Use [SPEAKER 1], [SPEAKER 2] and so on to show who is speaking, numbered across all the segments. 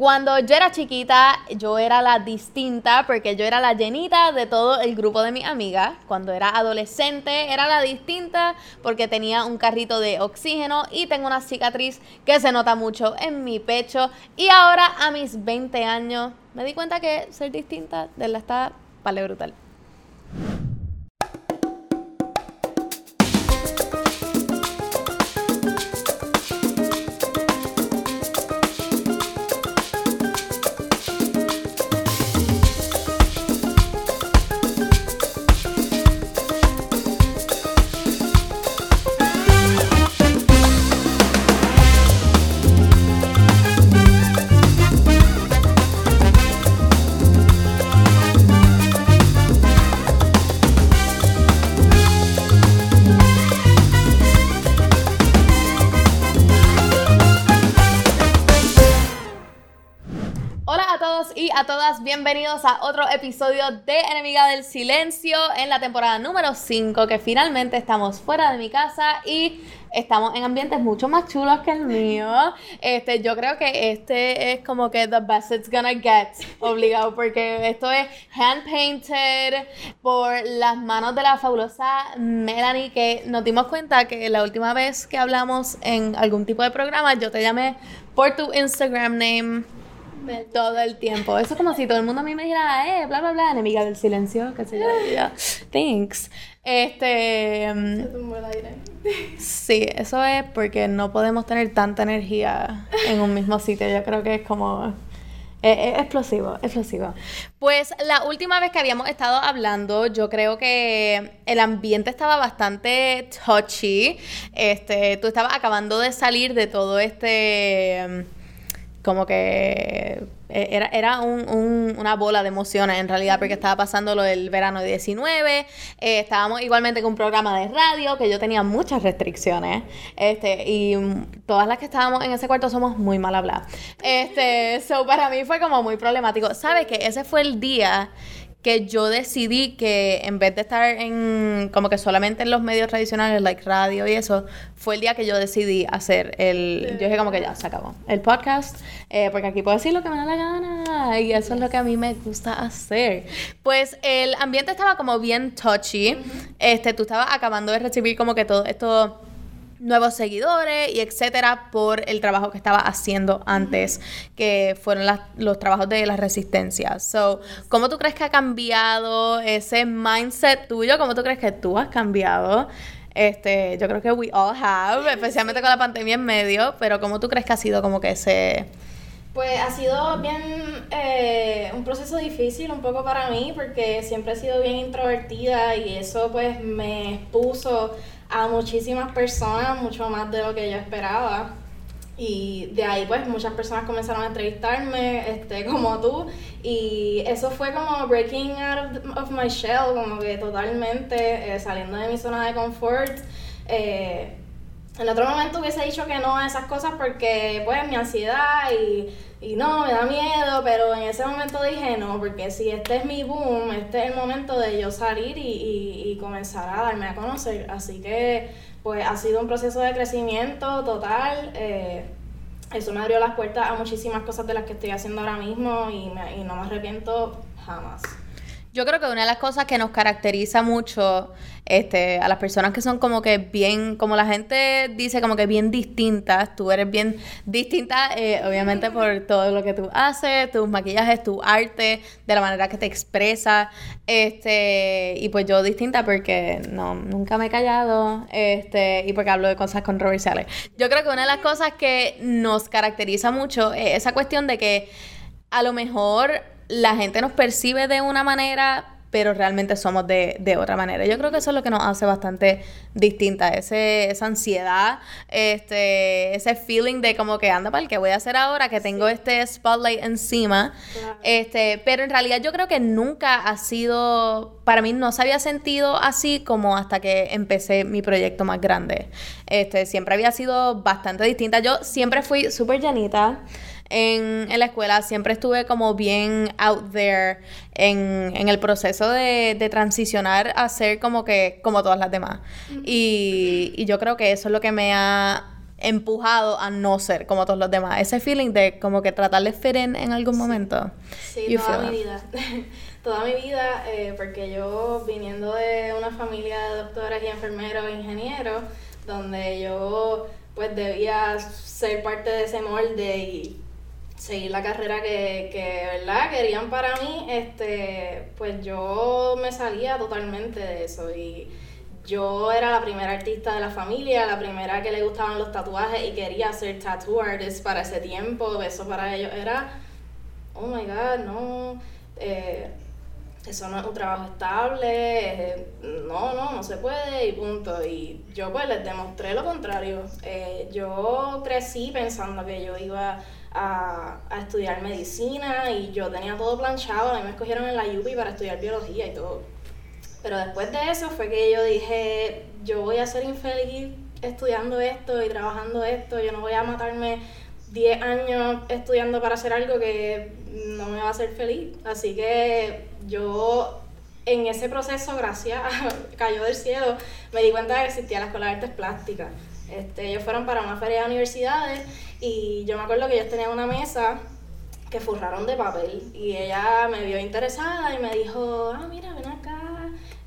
[SPEAKER 1] Cuando yo era chiquita, yo era la distinta porque yo era la llenita de todo el grupo de mis amigas. Cuando era adolescente, era la distinta porque tenía un carrito de oxígeno y tengo una cicatriz que se nota mucho en mi pecho. Y ahora, a mis 20 años, me di cuenta que ser distinta de la está vale brutal. Bienvenidos a otro episodio de Enemiga del Silencio en la temporada número 5, que finalmente estamos fuera de mi casa y estamos en ambientes mucho más chulos que el mío. Este, yo creo que este es como que the best it's gonna get, obligado, porque esto es hand painted por las manos de la fabulosa Melanie, que nos dimos cuenta que la última vez que hablamos en algún tipo de programa, yo te llamé por tu Instagram name todo el tiempo. Eso es como si todo el mundo a mí me dijera, eh, bla, bla, bla, enemiga del silencio, qué sé yo. Thanks. Este.
[SPEAKER 2] Mm, Se tumbó el aire.
[SPEAKER 1] Sí, eso es porque no podemos tener tanta energía en un mismo sitio. Yo creo que es como. Es, explosivo, explosivo. Pues la última vez que habíamos estado hablando, yo creo que el ambiente estaba bastante touchy. Este, tú estabas acabando de salir de todo este como que eh, era, era un, una bola de emociones en realidad, porque estaba pasando lo del verano 19, eh, estábamos igualmente con un programa de radio, que yo tenía muchas restricciones, este, y todas las que estábamos en ese cuarto somos muy mal habladas. Este, so para mí fue como muy problemático. ¿Sabes que ese fue el día que yo decidí que en vez de estar en como que solamente en los medios tradicionales, like radio y eso, fue el día que yo decidí hacer el... Yo dije como que ya, se acabó. El podcast, eh, porque aquí puedo decir lo que me da la gana y eso es lo que a mí me gusta hacer. Pues el ambiente estaba como bien touchy. Este, tú estabas acabando de recibir como que todo esto nuevos seguidores y etcétera por el trabajo que estaba haciendo antes, que fueron los trabajos de la resistencia. So, ¿cómo tú crees que ha cambiado ese mindset tuyo? ¿Cómo tú crees que tú has cambiado? Este, yo creo que we all have, especialmente con la pandemia en medio, pero ¿cómo tú crees que ha sido como que ese...
[SPEAKER 2] Pues ha sido bien eh, un proceso difícil un poco para mí porque siempre he sido bien introvertida y eso pues me expuso a muchísimas personas, mucho más de lo que yo esperaba. Y de ahí pues muchas personas comenzaron a entrevistarme, este, como tú, y eso fue como breaking out of, my shell, como que totalmente eh, saliendo de mi zona de confort. Eh, en otro momento hubiese dicho que no a esas cosas porque pues mi ansiedad y y no, me da miedo, pero en ese momento dije no, porque si este es mi boom, este es el momento de yo salir y, comenzar a darme a conocer. Así que, pues ha sido un proceso de crecimiento total. Eh, eso me abrió las puertas a muchísimas cosas de las que estoy haciendo ahora mismo y, y no me arrepiento jamás.
[SPEAKER 1] Yo creo que una de las cosas que nos caracteriza mucho este, a las personas que son como que bien, como la gente dice, como que bien distintas, tú eres bien distinta, eh, obviamente por todo lo que tú haces, tus maquillajes, tu arte, de la manera que te expresas, este, y pues yo distinta porque no, nunca me he callado, este, y porque hablo de cosas controversiales. Yo creo que una de las cosas que nos caracteriza mucho es esa cuestión de que a lo mejor la gente nos percibe de una manera, pero realmente somos de, de, otra manera. Yo creo que eso es lo que nos hace bastante distinta, ese, esa ansiedad, este, ese feeling de como que anda para el que voy a hacer ahora, que tengo este spotlight encima. Este, pero en realidad yo creo que nunca ha sido, para mí no se había sentido así como hasta que empecé mi proyecto más grande. Este, siempre había sido bastante distinta. Yo siempre fui súper llanita en, la escuela, siempre estuve como bien out there en, el proceso de, transicionar a ser como que, como todas las demás. y, yo creo que eso es lo que me ha empujado a no ser como todos los demás. Ese feeling de como que tratar de fit in en algún momento.
[SPEAKER 2] Sí, toda mi vida. toda mi vida, porque yo viniendo de una familia de doctores y enfermeros e ingenieros, donde yo pues debía ser parte de ese molde y seguir la carrera que, que ¿verdad? querían para mí, este, pues yo me salía totalmente de eso y yo era la primera artista de la familia, la primera que le gustaban los tatuajes y quería ser tattoo artist para ese tiempo, eso para ellos era, oh my god, no, eh, eso no es un trabajo estable, eh, no, no, no se puede y punto. Y yo pues les demostré lo contrario. Eh, yo crecí pensando que yo iba a, a, estudiar medicina y yo tenía todo planchado, a mí me escogieron en la UPI para estudiar biología y todo. Pero después de eso fue que yo dije, yo voy a ser infeliz estudiando esto y trabajando esto, yo no voy a matarme 10 años estudiando para hacer algo que no me va a hacer feliz. Así que yo en ese proceso, gracias Cayó del Cielo, me di cuenta de que existía la Escuela de Artes Plásticas. Este, ellos fueron para una feria de universidades y yo me acuerdo que ellos tenían una mesa que forraron de papel y ella me vio interesada y me dijo, ah, mira, ven acá,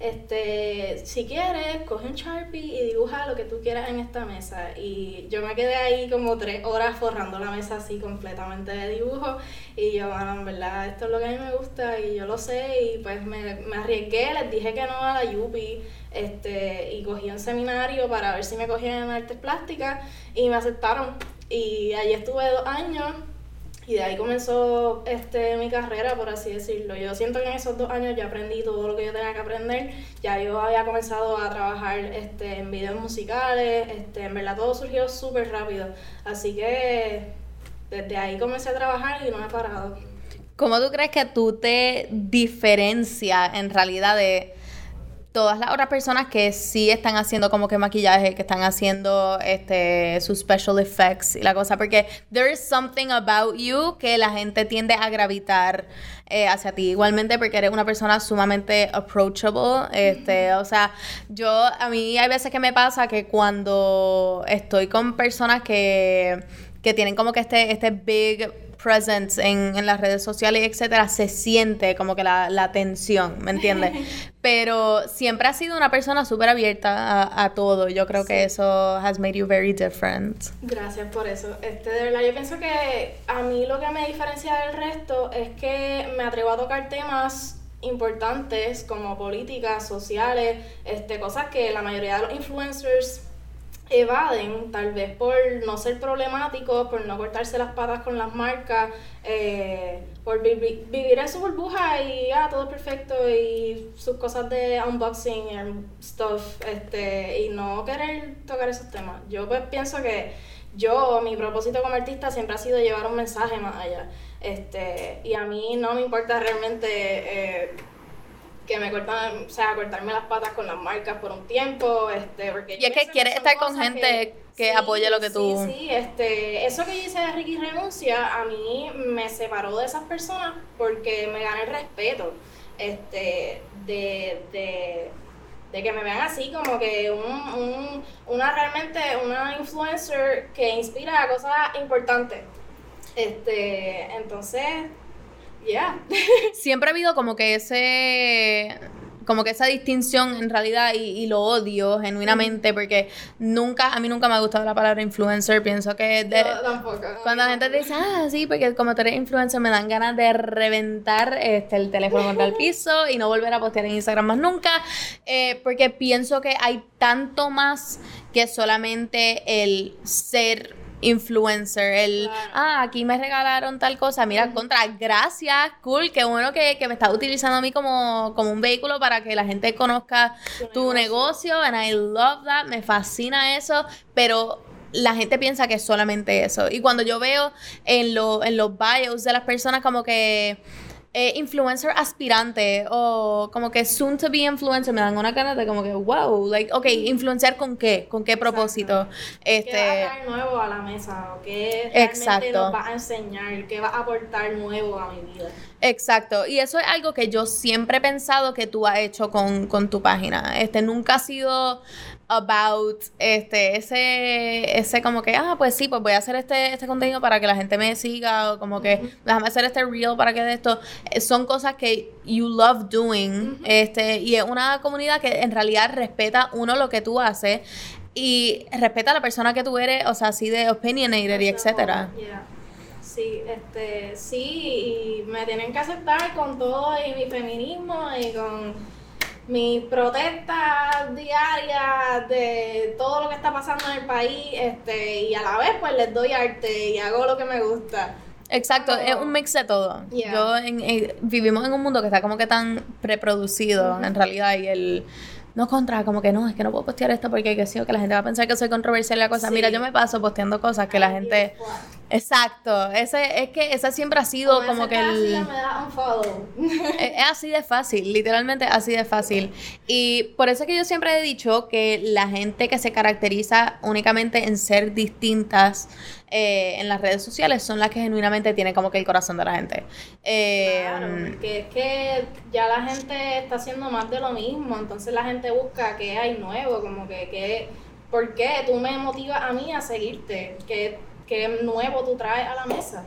[SPEAKER 2] este, si quieres, coge un Sharpie y dibuja lo que tú quieras en esta mesa. Y yo me quedé ahí como tres horas forrando la mesa así completamente de dibujo. Y yo, bueno, en verdad, esto es lo que a mí me gusta y yo lo sé. Y pues me, me arriesgué, les dije que no a la Yupi. Este, y cogí un seminario para ver si me cogían en artes plásticas y me aceptaron. Y allí estuve dos años y de ahí comenzó este, mi carrera, por así decirlo. Yo siento que en esos dos años ya aprendí todo lo que yo tenía que aprender. Ya yo había comenzado a trabajar este, en videos musicales. Este, en verdad todo surgió súper rápido. Así que desde ahí comencé a trabajar y no he parado.
[SPEAKER 1] ¿Cómo tú crees que tú te diferencias en realidad de todas las otras personas que sí están haciendo como que maquillaje, que están haciendo este sus special effects y la cosa, porque there is something about you que la gente tiende a gravitar eh, hacia ti. Igualmente porque eres una persona sumamente approachable, este, o sea, yo a mí hay veces que me pasa que cuando estoy con personas que que tienen como que este este big presence en, en, las redes sociales, etcétera, se siente como que la, la tensión, ¿me entiendes? Pero siempre has sido una persona súper abierta a, a, todo. Yo creo que eso has made you very different.
[SPEAKER 2] Gracias por eso. Este, de verdad, yo pienso que a mí lo que me diferencia del resto es que me atrevo a tocar temas importantes como políticas, sociales, este, cosas que la mayoría de los influencers evaden, tal vez por no ser problemáticos, por no cortarse las patas con las marcas, eh, por vivir en su burbuja y ah, todo es perfecto y sus cosas de unboxing y stuff, este, y no querer tocar esos temas. Yo pues pienso que yo, mi propósito como artista siempre ha sido llevar un mensaje más allá. Este, y a mí no me importa realmente eh, que me cortan, o sea, cortarme las patas con las marcas por un tiempo, este, porque...
[SPEAKER 1] Y es que quieres estar con gente que, apoye lo que tú...
[SPEAKER 2] Sí, sí, este, eso que yo hice de Ricky Renuncia, a mí me separó de esas personas porque me gané el respeto, este, de, de, de que me vean así como que un, un, una realmente, una influencer que inspira a cosas importantes. Este, entonces Yeah.
[SPEAKER 1] Siempre ha habido como que ese como que esa distinción en realidad y, lo odio genuinamente porque nunca, a mí nunca me ha gustado la palabra influencer, pienso que de, cuando la gente te dice, ah, sí, porque como tú eres influencer me dan ganas de reventar este, el teléfono contra el piso y no volver a postear en Instagram más nunca, eh, porque pienso que hay tanto más que solamente el ser influencer, el, ah, aquí me regalaron tal cosa, mira, contra, gracias, cool, qué bueno que, que me estás utilizando a mí como, como un vehículo para que la gente conozca tu, negocio. and I love that, me fascina eso, pero la gente piensa que es solamente eso. Y cuando yo veo en, lo, en los bios de las personas como que eh, influencer aspirante o como que soon to be influencer me dan una cara de como que wow, like, ok, influenciar con qué, con qué propósito. Este, ¿Qué
[SPEAKER 2] va a nuevo a la mesa? ¿O qué realmente nos va a enseñar? ¿Qué va a aportar nuevo a mi vida?
[SPEAKER 1] Exacto, y eso es algo que yo siempre he pensado que tú has hecho con, con tu página. Este nunca ha sido about este ese ese como que ah pues sí pues voy a hacer este este contenido para que la gente me siga o como que déjame hacer este reel para que de esto. Eh, son cosas que you love doing este y es una comunidad que en realidad respeta uno lo que tú haces y respeta a la persona que tú eres o sea así de opinionated y etcétera.
[SPEAKER 2] Sí, este, sí, y me tienen que aceptar con todo y mi feminismo y con mis protestas diarias de todo lo que está pasando en el país, este, y a la vez pues les doy arte y hago lo que me gusta.
[SPEAKER 1] Exacto, es un mix de todo. Yo vivimos en un mundo que está como que tan preproducido en realidad y el no contra, como que no, es que no puedo postear esto porque que, sí, que la gente va a pensar que soy controversial y la cosa. Mira, yo me paso posteando cosas que la gente. Exacto, ese, es que esa siempre ha sido como que el... es así de fácil, literalmente así de fácil. Y por eso es que yo siempre he dicho que la gente que se caracteriza únicamente en ser distintas eh, en las redes sociales son las que genuinamente tienen como que el corazón de la gente.
[SPEAKER 2] Eh, claro, porque es que ya la gente está haciendo más de lo mismo, entonces la gente busca qué hay nuevo, como que, que ¿por qué tú me motivas a mí a seguirte? ¿Qué, qué nuevo tú traes a la mesa?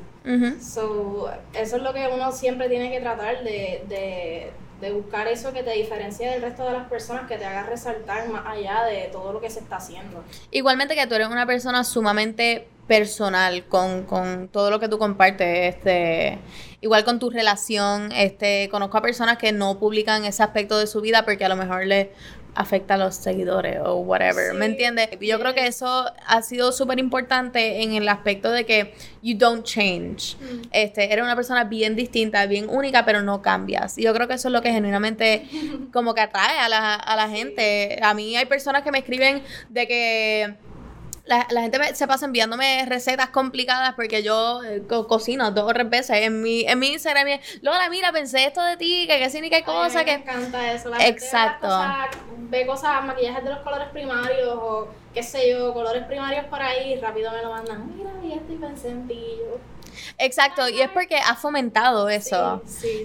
[SPEAKER 2] so, eso es lo que uno siempre tiene que tratar de, de, de buscar eso que te diferencie del resto de las personas, que te haga resaltar más allá de todo lo que se está haciendo.
[SPEAKER 1] Igualmente que tú eres una persona sumamente personal con, con todo lo que tú compartes, este, igual con tu relación, este, conozco a personas que no publican ese aspecto de su vida porque a lo mejor le afecta a los seguidores o whatever, ¿me entiendes? Yo creo que eso ha sido súper importante en el aspecto de que you don't change. Mm. Este, eres una persona bien distinta, bien única, pero no cambias. Y yo creo que eso es lo que genuinamente como que atrae a la, a la gente. A mí hay personas que me escriben de que la, la gente se pasa enviándome recetas complicadas porque yo eh, cocino dos o tres veces en mi, en mi Instagram. Lola, mira, pensé esto de ti, que qué sí ni qué cosa. que...
[SPEAKER 2] Me encanta eso. La Exacto. ve, cosas, maquillajes de los colores primarios o qué sé yo, colores primarios por ahí, rápido me lo mandan. Mira, y esto y pensé en ti. Yo,
[SPEAKER 1] Exacto, y es porque ha fomentado eso,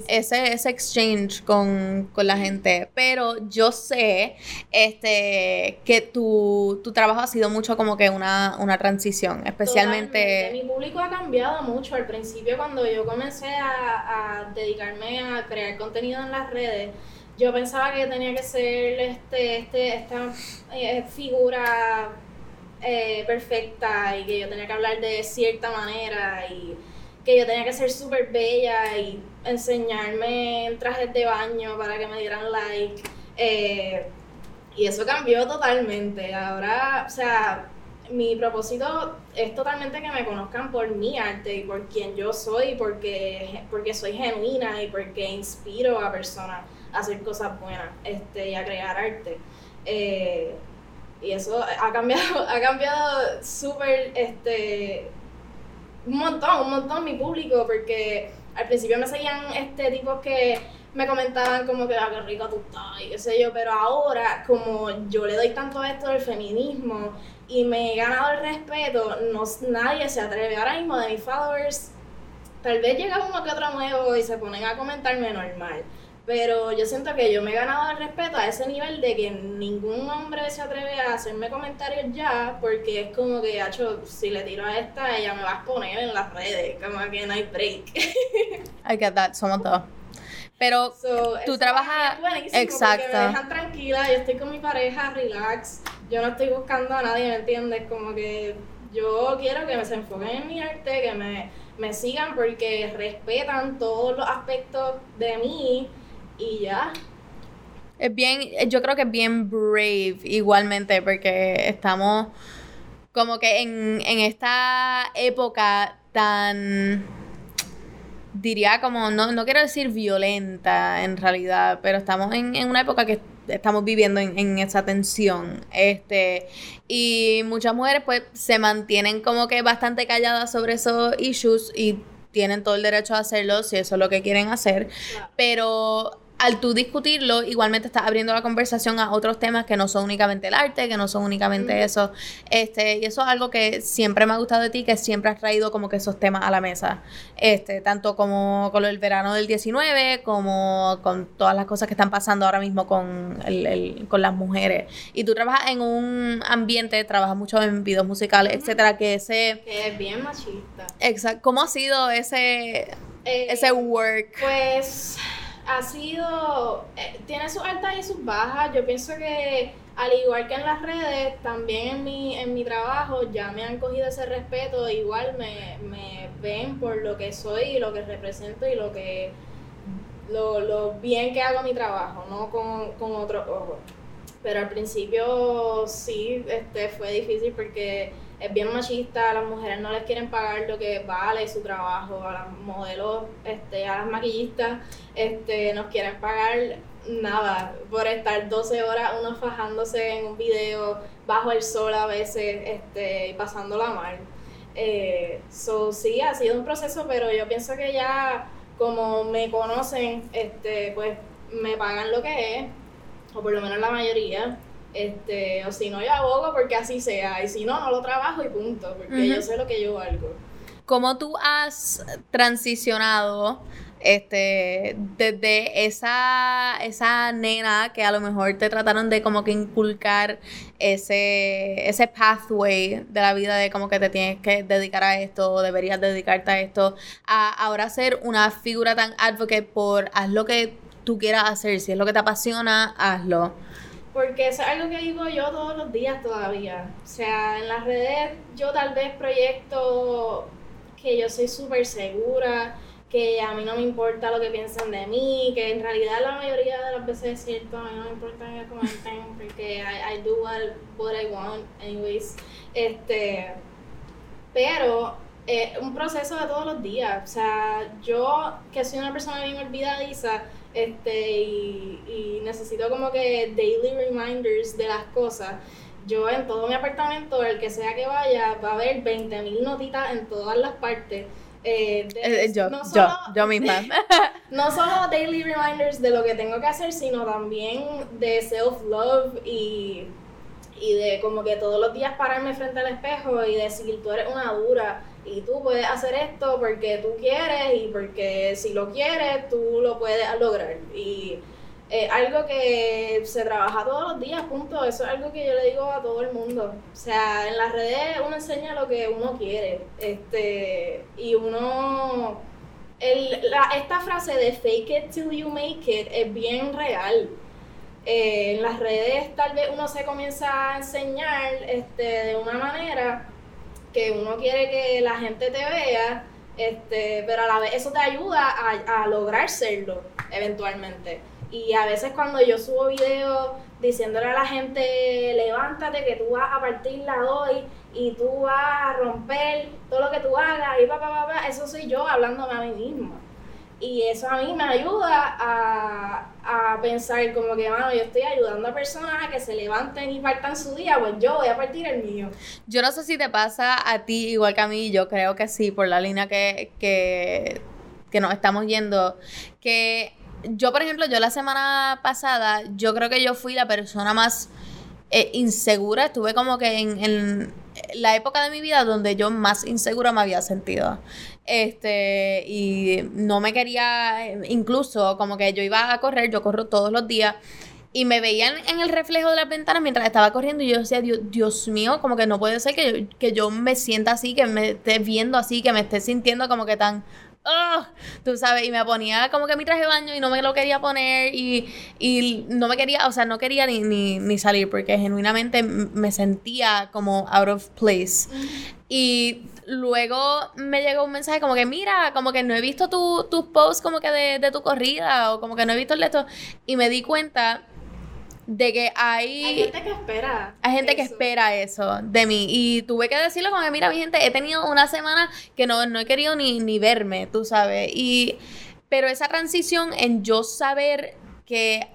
[SPEAKER 1] Ese, ese exchange con, la gente. Pero yo sé este, que tu, trabajo ha sido mucho como que una, transición, especialmente...
[SPEAKER 2] Mi público ha cambiado mucho. Al principio cuando yo comencé a, dedicarme a crear contenido en las redes, yo pensaba que tenía que ser este, este, esta eh, figura eh, perfecta y que yo tenía que hablar de cierta manera y que yo tenía que ser súper bella y enseñarme en trajes de baño para que me dieran like. Eh, y eso cambió totalmente. Ahora, o sea, mi propósito es totalmente que me conozcan por mi arte y por quien yo soy, porque, porque soy genuina y porque inspiro a personas a hacer cosas buenas este, y a crear arte. Eh, y eso ha cambiado, ha cambiado súper este, un montón, un montón mi público, porque al principio me seguían este tipos que me comentaban como que, ah, qué rica tú estás y qué sé yo, pero ahora, como yo le doy tanto a esto del feminismo y me he ganado el respeto, no, nadie se atreve. Ahora mismo de mis followers, tal vez llega uno que otro nuevo y se ponen a comentarme normal. Pero yo siento que yo me he ganado el respeto a ese nivel de que ningún hombre se atreve a hacerme comentarios ya, porque es como que, hecho, si le tiro a esta, ella me va a exponer en las redes, como que no hay break.
[SPEAKER 1] I get that, somos dos. Pero tú trabajas.
[SPEAKER 2] Exacto. Me dejan tranquila, yo estoy con mi pareja, relax. Yo no estoy buscando a nadie, ¿me entiendes? Como que yo quiero que me se enfoquen en mi arte, que me, me sigan porque respetan todos los aspectos de mí y ya.
[SPEAKER 1] Es bien, yo creo que es bien brave igualmente, porque estamos como que en, esta época tan diría como, no, no quiero decir violenta en realidad, pero estamos en, una época que estamos viviendo en, en, esa tensión. Este, y muchas mujeres pues se mantienen como que bastante calladas sobre esos issues y tienen todo el derecho a hacerlo si eso es lo que quieren hacer. Pero al tú discutirlo, igualmente estás abriendo la conversación a otros temas que no son únicamente el arte, que no son únicamente eso. Este, y eso es algo que siempre me ha gustado de ti, que siempre has traído como que esos temas a la mesa. Este, tanto como con el verano del 19, como con todas las cosas que están pasando ahora mismo con, el, con las mujeres. Y tú trabajas en un ambiente, trabajas mucho en videos musicales, etcétera, que ese...
[SPEAKER 2] Que es bien machista.
[SPEAKER 1] Exacto. ¿Cómo ha sido ese, eh, ese work?
[SPEAKER 2] Pues ha sido, eh, tiene sus altas y sus bajas. Yo pienso que al igual que en las redes, también en mi, en mi trabajo ya me han cogido ese respeto, igual me, me ven por lo que soy y lo que represento y lo que lo, lo bien que hago mi trabajo, no con, con otros ojos. Pero al principio sí, este, fue difícil porque es bien machista, las mujeres no les quieren pagar lo que vale su trabajo, a las modelos, este, a las maquillistas, este, nos quieren pagar nada por estar 12 horas uno fajándose en un video bajo el sol a veces, este, pasándola mal. Eh, so, sí, ha sido un proceso, pero yo pienso que ya como me conocen, este, pues me pagan lo que es, o por lo menos la mayoría. Este, o si no, yo abogo porque así sea. Y si no, no lo trabajo y punto. Porque yo sé lo que yo valgo.
[SPEAKER 1] ¿Cómo tú has transicionado este desde esa esa nena que a lo mejor te trataron de como que inculcar ese ese pathway de la vida de como que te tienes que dedicar a esto o deberías dedicarte a esto a ahora ser una figura tan advocate por haz lo que tú quieras hacer si es lo que te apasiona hazlo
[SPEAKER 2] porque eso es algo que digo yo todos los días todavía. O sea, en las redes yo tal vez proyecto que yo soy súper segura, que a mí no me importa lo que piensen de mí, que en realidad la mayoría de las veces es cierto, a mí no me importa que comenten, porque I, I do what, what, I want anyways. Este, pero es un proceso de todos los días. O sea, yo que soy una persona bien olvidadiza, este, y, necesito como que daily reminders de las cosas. Yo en todo mi apartamento, el que sea que vaya, va a haber 20.000 notitas en todas las partes. Eh,
[SPEAKER 1] eh, yo, yo, yo misma.
[SPEAKER 2] no solo daily reminders de lo que tengo que hacer, sino también de self-love y, y de como que todos los días pararme frente al espejo y decir, tú eres una dura, y tú puedes hacer esto porque tú quieres y porque si lo quieres tú lo puedes lograr. Y eh, algo que se trabaja todos los días, punto. Eso es algo que yo le digo a todo el mundo. O sea, en las redes uno enseña lo que uno quiere. Este, y uno... El, la, esta frase de fake it till you make it es bien real. Eh, en las redes tal vez uno se comienza a enseñar este, de una manera que uno quiere que la gente te vea, este, pero a la vez eso te ayuda a, a lograr serlo eventualmente. Y a veces cuando yo subo videos diciéndole a la gente, levántate que tú vas a partirla hoy y tú vas a romper todo lo que tú hagas y pa, pa, pa, eso soy yo hablándome a mí misma. Y eso a mí me ayuda a, a pensar como que, mano, yo estoy ayudando a personas a que se levanten y partan su día, pues yo voy a partir el mío.
[SPEAKER 1] Yo no sé si te pasa a ti igual que a mí, yo creo que sí, por la línea que, que, que nos estamos yendo, que yo, por ejemplo, yo la semana pasada, yo creo que yo fui la persona más eh, insegura, estuve como que en, en la época de mi vida donde yo más insegura me había sentido. Este, y no me quería, incluso como que yo iba a correr, yo corro todos los días. Y me veían en el reflejo de las ventanas mientras estaba corriendo y yo decía, Dios, Dios mío, como que no puede ser que yo, que yo me sienta así, que me esté viendo así, que me esté sintiendo como que tan Oh, tú sabes, y me ponía como que mi traje de baño y no me lo quería poner y, y no me quería, o sea, no quería ni, ni, ni, salir porque genuinamente me sentía como out of place. Y luego me llegó un mensaje como que, mira, como que no he visto tus tu posts como que de, de, tu corrida o como que no he visto el esto. Y me di cuenta de que hay...
[SPEAKER 2] Hay gente que espera.
[SPEAKER 1] Hay gente que espera eso de mí. Y tuve que decirlo como que, mira, mi gente, he tenido una semana que no, no he querido ni, ni verme, tú sabes. Y... Pero esa transición en yo saber que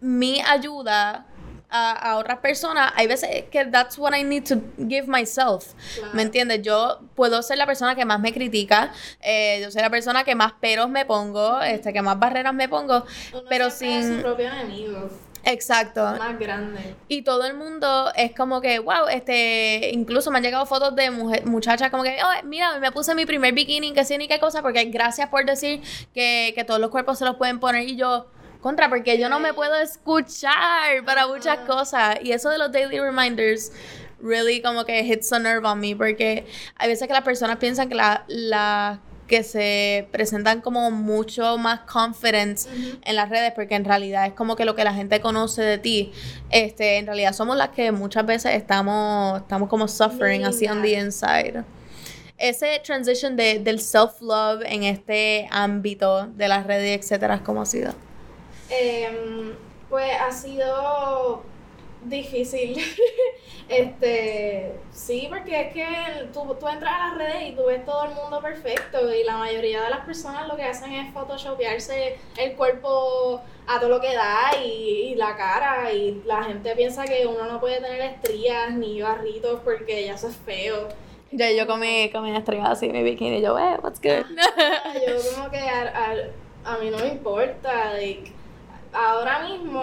[SPEAKER 1] mi ayuda a, a, otras personas, hay veces que that's what I need to give myself. ¿Me entiendes? Yo puedo ser la persona que más me critica, eh, yo soy la persona que más peros me pongo, este, que más barreras me pongo, pero sin...
[SPEAKER 2] su propio enemigo.
[SPEAKER 1] Exacto.
[SPEAKER 2] Más grande.
[SPEAKER 1] Y todo el mundo es como que, wow, este, incluso me han llegado fotos de muchachas como que, oh, mira, me puse mi primer bikini, que sé ni qué cosa, porque gracias por decir que, que todos los cuerpos se los pueden poner y yo, contra, porque yo no me puedo escuchar para muchas cosas. Y eso de los daily reminders really como que hits a nerve on me, porque hay veces que las personas piensan que la, la que se presentan como mucho más confidence en las redes porque en realidad es como que lo que la gente conoce de ti este en realidad somos las que muchas veces estamos estamos como suffering así on the inside. Ese transition de, del self love en este ámbito de las redes etcétera cómo ha sido
[SPEAKER 2] em, pues ha sido difícil. este, sí, porque es que tú, tú, entras a las redes y tú ves todo el mundo perfecto y la mayoría de las personas lo que hacen es photoshopearse el cuerpo a todo lo que da y, la cara y la gente piensa que uno no puede tener estrías ni barritos porque ya eso es feo.
[SPEAKER 1] Ya yo comí, comí estrellas así mi bikini y yo, eh, what's good.
[SPEAKER 2] yo como que a, a, mí no me importa, like, ahora mismo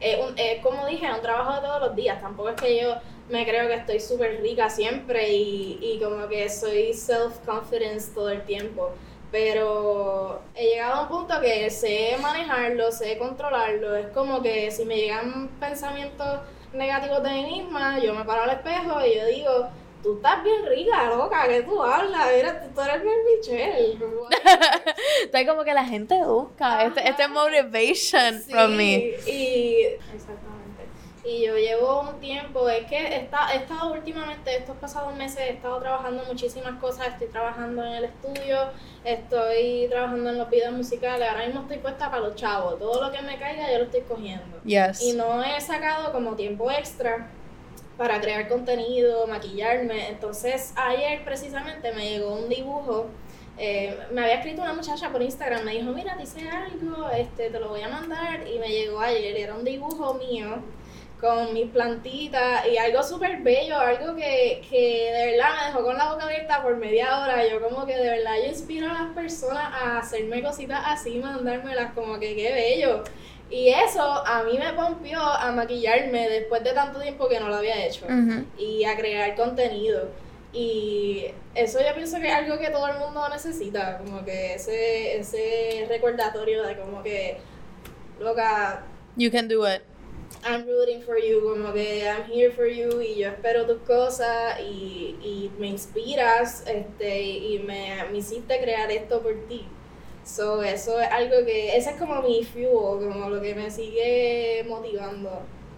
[SPEAKER 2] es, como dije, es un trabajo de todos los días. Tampoco es que yo me creo que estoy súper rica siempre y, y como que soy self-confidence todo el tiempo. Pero he llegado a un punto que sé manejarlo, sé controlarlo. Es como que si me llegan pensamientos negativos de mí misma, yo me paro al espejo y yo digo, tú estás bien rica, loca, que tú hablas, mira, tú, eres bien Michelle.
[SPEAKER 1] Está como que la gente busca este, este motivation from me.
[SPEAKER 2] Y, exactamente. Y yo llevo un tiempo, es que he estado últimamente, estos pasados meses, he estado trabajando muchísimas cosas, estoy trabajando en el estudio, estoy trabajando en los videos musicales, ahora mismo estoy puesta para los chavos, todo lo que me caiga yo lo estoy cogiendo.
[SPEAKER 1] Yes.
[SPEAKER 2] Y no he sacado como tiempo extra para crear contenido, maquillarme. Entonces ayer precisamente me llegó un dibujo. Eh, me había escrito una muchacha por Instagram, me dijo, mira, dice algo, este, te lo voy a mandar. Y me llegó ayer, era un dibujo mío con mis plantitas y algo súper bello, algo que, que de verdad me dejó con la boca abierta por media hora. Yo como que de verdad yo inspiro a las personas a hacerme cositas así, mandármelas como que qué bello. Y eso a mí me pompió a maquillarme después de tanto tiempo que no lo había hecho y a crear contenido. Y eso yo pienso que es algo que todo el mundo necesita, como que ese, ese recordatorio de como que, loca...
[SPEAKER 1] You can do it.
[SPEAKER 2] I'm rooting for you, como que I'm here for you y yo espero tus cosas y, y me inspiras este, y me, me hiciste crear esto por ti. So, eso es algo que, ese es como mi fuel, como lo que me sigue motivando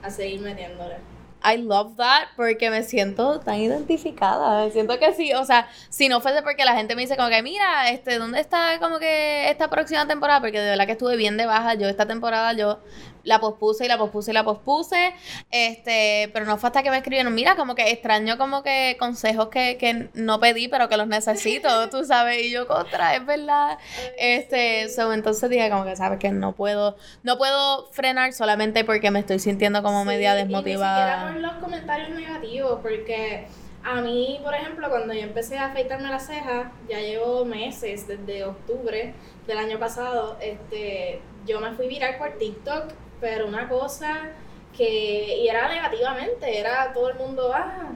[SPEAKER 2] a seguir metiéndole.
[SPEAKER 1] I love that porque me siento tan identificada. Me siento que sí, o sea, si no fuese porque la gente me dice como que, mira, este, ¿dónde está como que esta próxima temporada? Porque de verdad que estuve bien de baja. Yo esta temporada yo la pospuse y la pospuse y la pospuse. Este, pero no fue hasta que me escribieron, mira, como que extraño como que consejos que, que no pedí, pero que los necesito, tú sabes, y yo contra, es verdad. Este, so, entonces dije como que sabes que no puedo, no puedo frenar solamente porque me estoy sintiendo como media desmotivada.
[SPEAKER 2] Y ni por los comentarios negativos, porque a mí, por ejemplo, cuando yo empecé a afeitarme las cejas, ya llevo meses, desde octubre del año pasado, este, yo me fui viral por TikTok pero una cosa que, y era negativamente, era todo el mundo, ah,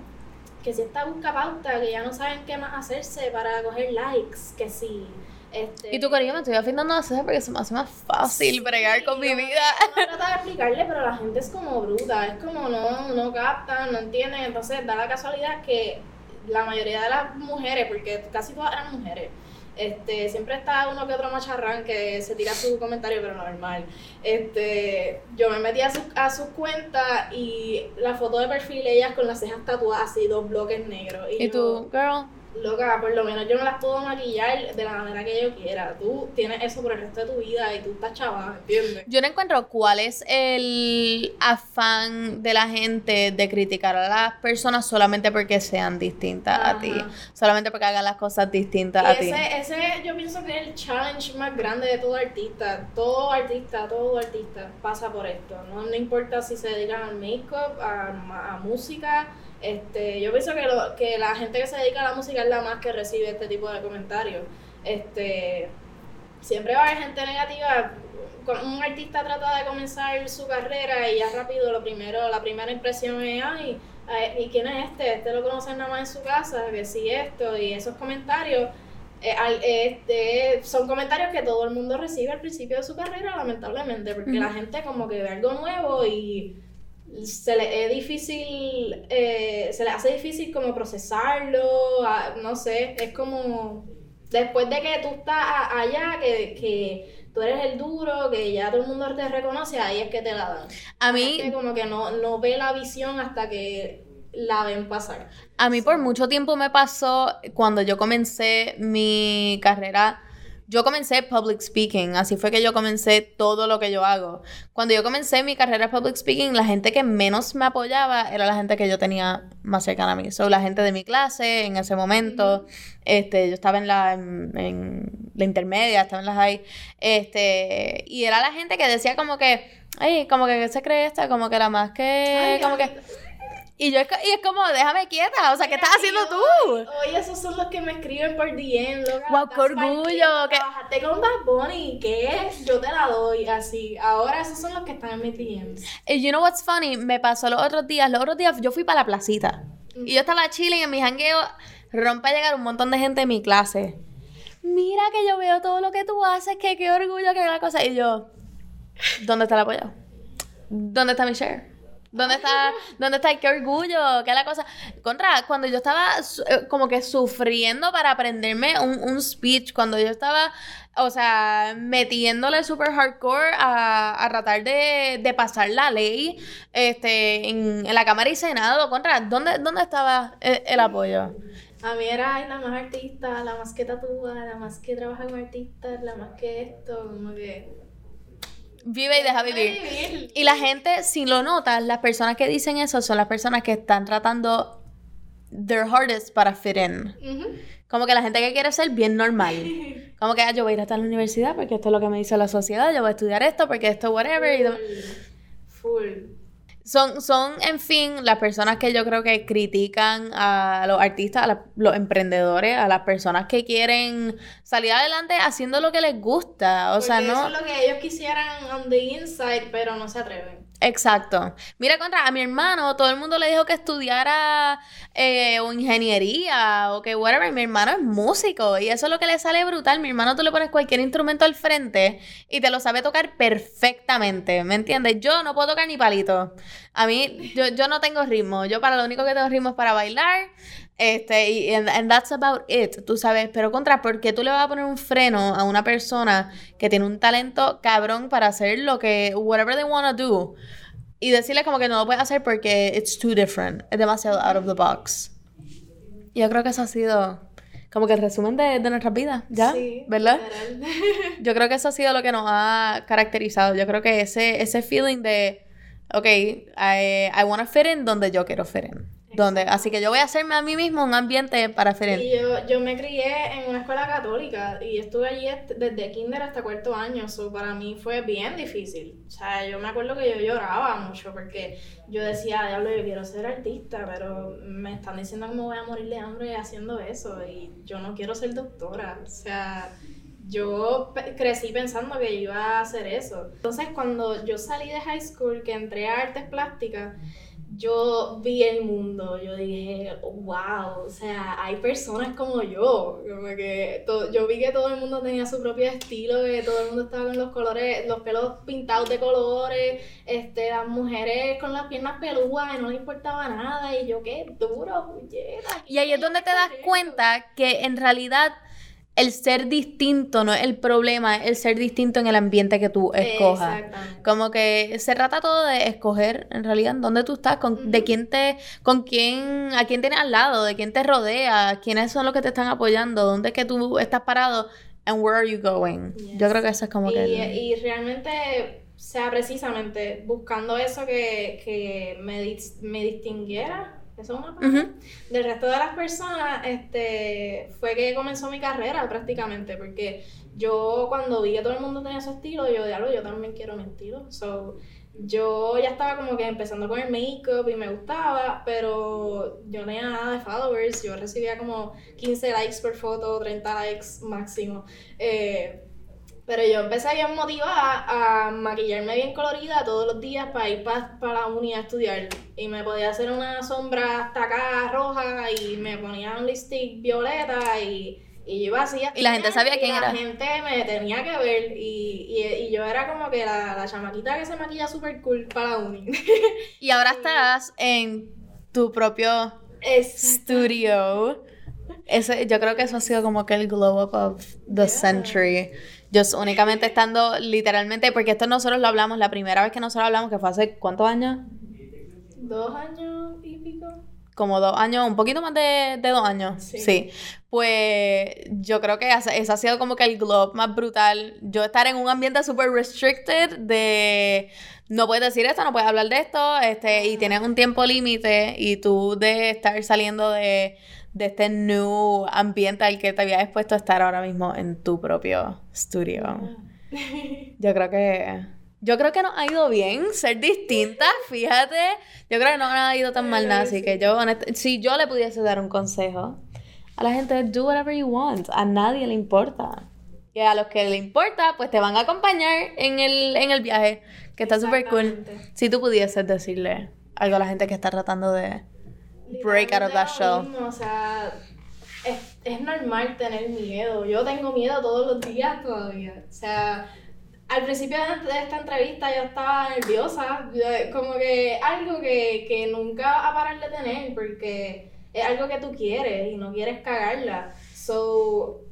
[SPEAKER 2] que si esta busca pauta, que ya no saben qué más hacerse para coger likes, que sí. Este,
[SPEAKER 1] y tu cariño me estoy afeitando a cejas porque se me hace más fácil bregar con mi vida.
[SPEAKER 2] No trato de explicarle, pero la gente es como bruta, es como no, no captan, no entienden, entonces da la casualidad que la mayoría de las mujeres, porque casi todas eran mujeres, este, siempre está uno que otro macharrán que se tira su comentario, pero normal. Este, yo me metí a su, a su y la foto de perfil ellas con las cejas tatuadas y dos bloques negros.
[SPEAKER 1] Y, tú, girl,
[SPEAKER 2] loca, por lo menos yo me las puedo maquillar de la manera que yo quiera. Tú tienes eso por el resto de tu vida y tú estás chava, ¿entiendes?
[SPEAKER 1] Yo no encuentro cuál es el afán de la gente de criticar a las personas solamente porque sean distintas a ti, solamente porque hagan las cosas distintas
[SPEAKER 2] Y
[SPEAKER 1] a ti.
[SPEAKER 2] ese, ese yo pienso que es el challenge más grande de todo artista. Todo artista, todo artista pasa por esto. No, no importa si se dedican al make-up, a, a música. Este, yo pienso que, lo, que la gente que se dedica a la música es la más que recibe este tipo de comentarios. Este, siempre va a haber gente negativa. Un artista trata de comenzar su carrera y ya rápido lo primero, la primera impresión es, ay, ay, ¿y quién es este? Este lo conocen nada más en su casa, que sí esto, y esos comentarios eh, este, son comentarios que todo el mundo recibe al principio de su carrera, lamentablemente, porque la gente como que ve algo nuevo y se le es difícil, eh, se le hace difícil como procesarlo, a- no sé, es como después de que tú estás a- allá, que, que tú eres el duro, que ya todo el mundo te reconoce, ahí es que te la dan.
[SPEAKER 1] A mí,
[SPEAKER 2] gente como que no, no ve la visión hasta que la ven pasar.
[SPEAKER 1] A mí por mucho tiempo me pasó cuando yo comencé mi carrera. Yo comencé public speaking, así fue que yo comencé todo lo que yo hago. Cuando yo comencé mi carrera de public speaking, la gente que menos me apoyaba era la gente que yo tenía más cercana a mí. So, la gente de mi clase en ese momento, este, yo estaba en la, en, en la intermedia, estaba en la high, este, y era la gente que decía como que, ay, como que ¿qué se cree esta, como que la más que,
[SPEAKER 2] Ay,
[SPEAKER 1] como que... Y yo es, y es como, déjame quieta, o sea, ¿qué estás haciendo tú?
[SPEAKER 2] Oye, esos son los que me escriben por DM, loca.
[SPEAKER 1] Guau, qué orgullo, que-
[SPEAKER 2] Trabajaste con Bad Bunny, ¿qué es? Yo te la doy, así. Ahora esos son los que están en mis DMs.
[SPEAKER 1] Y you know what's funny? Me pasó los otros días, los otros días yo fui para la placita. Y yo estaba chilling en mi jangueo, rompe a llegar un montón de gente en mi clase. Mira que yo veo todo lo que tú haces, que qué orgullo, que la cosa. Y yo, ¿dónde está el apoyo? ¿Dónde está mi share? ¿Dónde está, ¿Dónde está qué orgullo? ¿Qué la cosa? Contra, cuando yo estaba eh, como que sufriendo para aprenderme un, un speech, cuando yo estaba, o sea, metiéndole super hardcore a, a tratar de, de pasar la ley este, en, en la Cámara y Senado, contra, ¿dónde, dónde estaba el, el apoyo?
[SPEAKER 2] A mí era la más artista, la más que tatúa, la más que trabaja con artistas, la más que esto, como que...
[SPEAKER 1] Vive y deja vivir. Y la gente, si lo notas, las personas que dicen eso son las personas que están tratando their hardest para fit in. Como que la gente que quiere ser bien normal. Como que ah, yo voy a ir hasta la universidad porque esto es lo que me dice la sociedad, yo voy a estudiar esto porque esto whatever. y demás.
[SPEAKER 2] Full.
[SPEAKER 1] Son, son, en fin, las personas que yo creo que critican a los artistas, a la- los emprendedores, a las personas que quieren salir adelante haciendo lo que les gusta. O sea, no.
[SPEAKER 2] Eso es lo que ellos quisieran on the inside, pero no se atreven.
[SPEAKER 1] Exacto. Mira, contra, a mi hermano, todo el mundo le dijo que estudiara eh, o ingeniería o que whatever. Mi hermano es músico y eso es lo que le sale brutal. Mi hermano, tú le pones cualquier instrumento al frente y te lo sabe tocar perfectamente, ¿me entiendes? Yo no puedo tocar ni palito. A mí, yo, yo no tengo ritmo. Yo para lo único que tengo ritmo es para bailar. Este, y and, and that's about it, tú sabes. Pero contra, ¿por qué tú le vas a poner un freno a una persona que tiene un talento cabrón para hacer lo que, whatever they wanna do? Y decirle como que no lo puede hacer porque it's too different. Es demasiado out of the box. Yo creo que eso ha sido como que el resumen de, de nuestras vidas, ¿ya?
[SPEAKER 2] Sí,
[SPEAKER 1] ¿Verdad? Yo creo que eso ha sido lo que nos ha caracterizado. Yo creo que ese, ese feeling de, ok, I, I want to fit in donde yo quiero fit in. Donde, así que yo voy a hacerme a mí mismo un ambiente para.
[SPEAKER 2] Y yo, yo me crié en una escuela católica y estuve allí desde kinder hasta cuarto año, so para mí fue bien difícil. O sea, yo me acuerdo que yo lloraba mucho porque yo decía, diablo, yo quiero ser artista, pero me están diciendo que me voy a morir de hambre haciendo eso y yo no quiero ser doctora. O sea, yo crecí pensando que iba a hacer eso. Entonces, cuando yo salí de high school, que entré a artes plásticas, yo vi el mundo, yo dije, wow, o sea, hay personas como yo, como que yo vi que todo el mundo tenía su propio estilo, que todo el mundo estaba con los colores, los pelos pintados de colores, este, las mujeres con las piernas peludas y no les importaba nada, y yo, qué duro.
[SPEAKER 1] Y ahí es donde te das cuenta que en realidad el ser distinto no es el problema, es el ser distinto en el ambiente que tú escojas. Como que se trata todo de escoger en realidad dónde tú estás, con, de quién te, con quién, a quién tienes al lado, de quién te rodea, quiénes son los que te están apoyando, dónde es que tú estás parado and where are you going. Yo creo que eso es como
[SPEAKER 2] y,
[SPEAKER 1] que el-
[SPEAKER 2] y realmente, o sea, precisamente buscando eso que, que me, me distinguiera, eso es una palabra,
[SPEAKER 1] Ujú.
[SPEAKER 2] del resto de las personas, este, fue que comenzó mi carrera prácticamente, porque yo cuando vi que todo el mundo tenía su estilo, yo diablo, yo también quiero mi estilo. So, yo ya estaba como que empezando con el make-up y me gustaba, pero yo no tenía nada de followers, yo recibía como 15 likes por foto, 30 likes máximo. Eh, pero yo empecé bien motivada a maquillarme bien colorida todos los días para ir para la uni a estudiar. Y me podía hacer una sombra hasta acá roja y me ponía un lipstick violeta y, y yo iba así.
[SPEAKER 1] Y la gente sabía quién era.
[SPEAKER 2] La gente me tenía que ver y, y, y yo era como que la, la chamaquita que se maquilla super cool para la uni.
[SPEAKER 1] Y ahora estás en tu propio
[SPEAKER 2] es
[SPEAKER 1] studio. Ese, yo creo que eso ha sido como que el glow up of the
[SPEAKER 2] Yeah.
[SPEAKER 1] century. Yo únicamente estando literalmente, porque esto nosotros lo hablamos, la primera vez que nosotros hablamos, que fue hace cuántos años?
[SPEAKER 2] dos años y pico.
[SPEAKER 1] Como dos años, un poquito más de, de dos años. Sí.
[SPEAKER 2] Sí.
[SPEAKER 1] Pues yo creo que ese, ha sido como que el glow más brutal. Yo estar en un ambiente súper restricted de no puedes decir esto, no puedes hablar de esto, este, y tienes un tiempo límite, y tú de estar saliendo de, de este new ambiente al que te habías expuesto a estar ahora mismo en tu propio estudio. Yo creo que. Yo creo que nos ha ido bien ser distintas, fíjate. Yo creo que no nos ha ido tan mal nada, así que yo, si yo le pudiese dar un consejo a la gente, do whatever you want. A nadie le importa. Y a los que le importa, pues te van a acompañar en el, en el viaje, que está súper cool. Si tú pudieses decirle algo a la gente que está tratando de break out of that shell.
[SPEAKER 2] mismo, o sea, es, es normal tener miedo. Yo tengo miedo todos los días todavía. O sea, al principio de esta entrevista yo estaba nerviosa. como que algo que, que nunca va a parar de tener porque es algo que tú quieres y no quieres cagarla. So,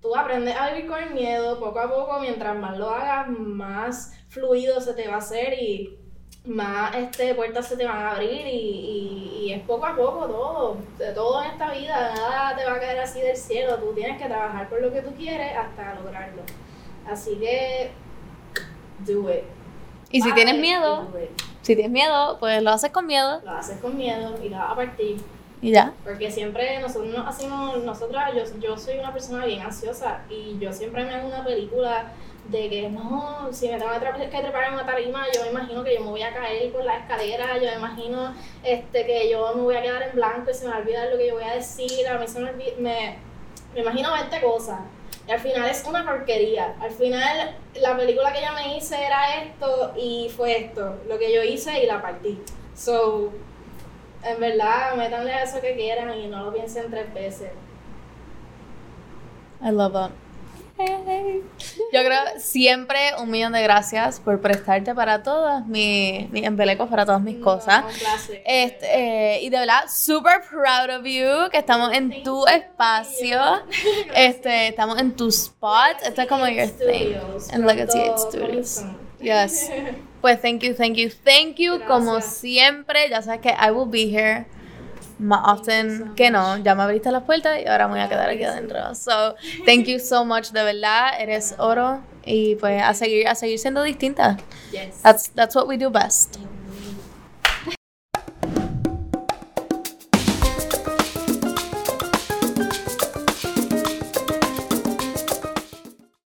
[SPEAKER 2] tú aprendes a vivir con el miedo poco a poco. Mientras más lo hagas, más fluido se te va a hacer y más este, puertas se te van a abrir y, y- y es poco a poco todo, de todo en esta vida, nada te va a caer así del cielo, tú tienes que trabajar por lo que tú quieres hasta lograrlo. Así que, do it.
[SPEAKER 1] Y si tienes miedo, si tienes miedo, pues lo haces con miedo
[SPEAKER 2] Lo haces con miedo y lo vas a partir.
[SPEAKER 1] y ya.
[SPEAKER 2] Porque siempre nosotros nos hacemos, nosotras, yo, yo soy una persona bien ansiosa y yo siempre me hago una película de que no, si me tengo que que trepar en una tarima, yo me imagino que yo me voy a caer por la escalera, yo me imagino este, que yo me voy a quedar en blanco y se me va a olvidar lo que yo voy a decir, a mí se me me, me imagino 20 cosas. Y al final es una porquería. Al final la película que yo me hice era esto y fue esto, lo que yo hice y la partí. So, en verdad, métanle a eso que quieran y no lo piensen tres veces.
[SPEAKER 1] I love that. Yo creo siempre un millón de gracias por prestarte para todas mis, mis embelecos, para todas mis cosas.
[SPEAKER 2] No, un placer.
[SPEAKER 1] Este, eh, y de verdad, super proud of you, que estamos en
[SPEAKER 2] Thank
[SPEAKER 1] tu espacio. Este, estamos en tu spot. Esto es como your thing. En Legacy Eight Studios. Yes. Pues thank you, thank you, thank you. Como
[SPEAKER 2] Gracias.
[SPEAKER 1] siempre, ya sabes que I will be here más often
[SPEAKER 2] so
[SPEAKER 1] que no. Ya me abriste las puertas y ahora me voy a quedar aquí adentro. So, thank you so much, de verdad. Eres oro. Y pues a seguir, a seguir siendo distinta.
[SPEAKER 2] Yes.
[SPEAKER 1] That's, that's what we do best.